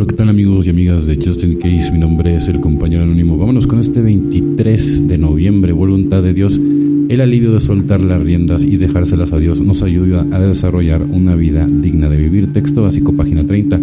Hola, ¿qué tal amigos y amigas de Justin Case? Mi nombre es el compañero anónimo. Vámonos con este 23 de noviembre, voluntad de Dios. El alivio de soltar las riendas y dejárselas a Dios nos ayuda a desarrollar una vida digna de vivir. Texto básico, página 30.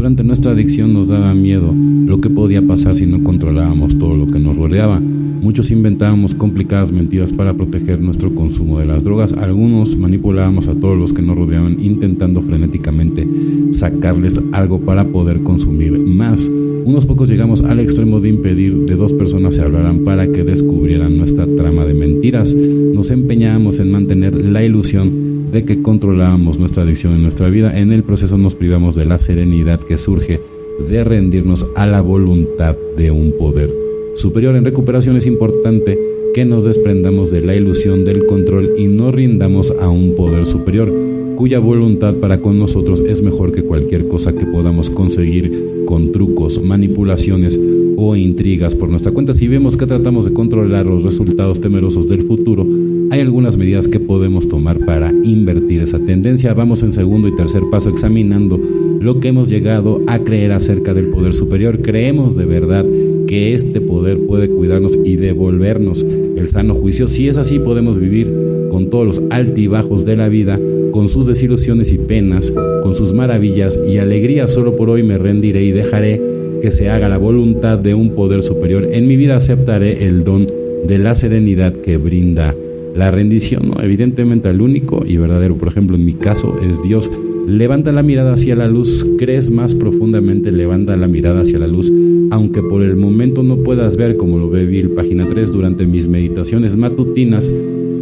Durante nuestra adicción nos daba miedo lo que podía pasar si no controlábamos todo lo que nos rodeaba. Muchos inventábamos complicadas mentiras para proteger nuestro consumo de las drogas. Algunos manipulábamos a todos los que nos rodeaban intentando frenéticamente sacarles algo para poder consumir más. Unos pocos llegamos al extremo de impedir de dos personas se hablaran para que descubrieran nuestra trama de mentiras. Nos empeñábamos en mantener la ilusión de que controlábamos nuestra adicción en nuestra vida. En el proceso nos privamos de la serenidad que surge de rendirnos a la voluntad de un poder superior en recuperación es importante que nos desprendamos de la ilusión del control y no rindamos a un poder superior, cuya voluntad para con nosotros es mejor que cualquier cosa que podamos conseguir con trucos, manipulaciones o intrigas por nuestra cuenta. Si vemos que tratamos de controlar los resultados temerosos del futuro, hay algunas medidas que podemos tomar para invertir esa tendencia. Vamos en segundo y tercer paso examinando lo que hemos llegado a creer acerca del poder superior. Creemos de verdad que este poder puede cuidarnos y devolvernos el sano juicio. Si es así, podemos vivir con todos los altibajos de la vida, con sus desilusiones y penas, con sus maravillas y alegrías. Solo por hoy me rendiré y dejaré que se haga la voluntad de un poder superior. En mi vida aceptaré el don de la serenidad que brinda la rendición. Evidentemente el único y verdadero, por ejemplo, en mi caso es Dios. Levanta la mirada hacia la luz, crees más profundamente, levanta la mirada hacia la luz aunque por el momento no puedas ver como lo ve Bill, página 3, durante mis meditaciones matutinas,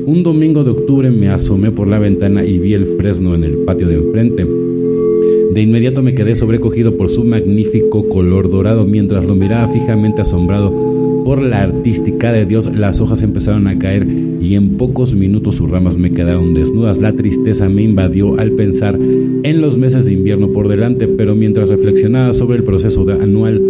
un domingo de octubre me asomé por la ventana y vi el fresno en el patio de enfrente. De inmediato me quedé sobrecogido por su magnífico color dorado mientras lo miraba fijamente asombrado por la artística de Dios, las hojas empezaron a caer y en pocos minutos sus ramas me quedaron desnudas. La tristeza me invadió al pensar en los meses de invierno por delante, pero mientras reflexionaba sobre el proceso anual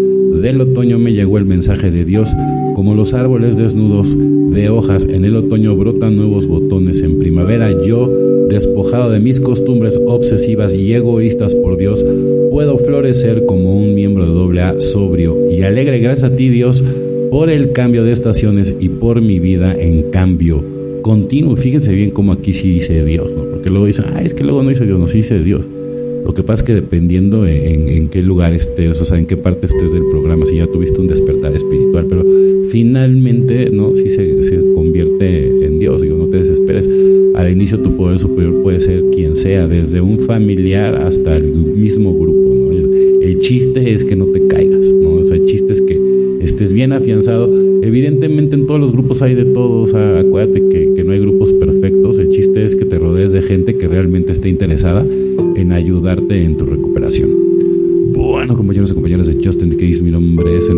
del otoño me llegó el mensaje de Dios. Como los árboles desnudos de hojas en el otoño brotan nuevos botones en primavera, yo, despojado de mis costumbres obsesivas y egoístas por Dios, puedo florecer como un miembro de doble A sobrio y alegre. Gracias a ti, Dios, por el cambio de estaciones y por mi vida en cambio continuo. Fíjense bien cómo aquí sí dice Dios, porque luego dicen, ah, es que luego no dice Dios, no, sí dice Dios. Lo que pasa es que dependiendo en, qué lugar estés, o sea, en qué parte estés del programa, si ya tuviste un despertar espiritual, pero finalmente, ¿no? Si se, Tu poder superior puede ser quien sea, desde un familiar hasta el mismo grupo, el, chiste es que no te caigas, ¿no? O sea, el chiste es que estés bien afianzado. Evidentemente en todos los grupos hay de todo, o sea, acuérdate que, que no hay grupos perfectos, el chiste es que te rodees de gente que realmente esté interesada en ayudarte en tu recuperación. Bueno, compañeros y compañeras de Justin Case, mi nombre es el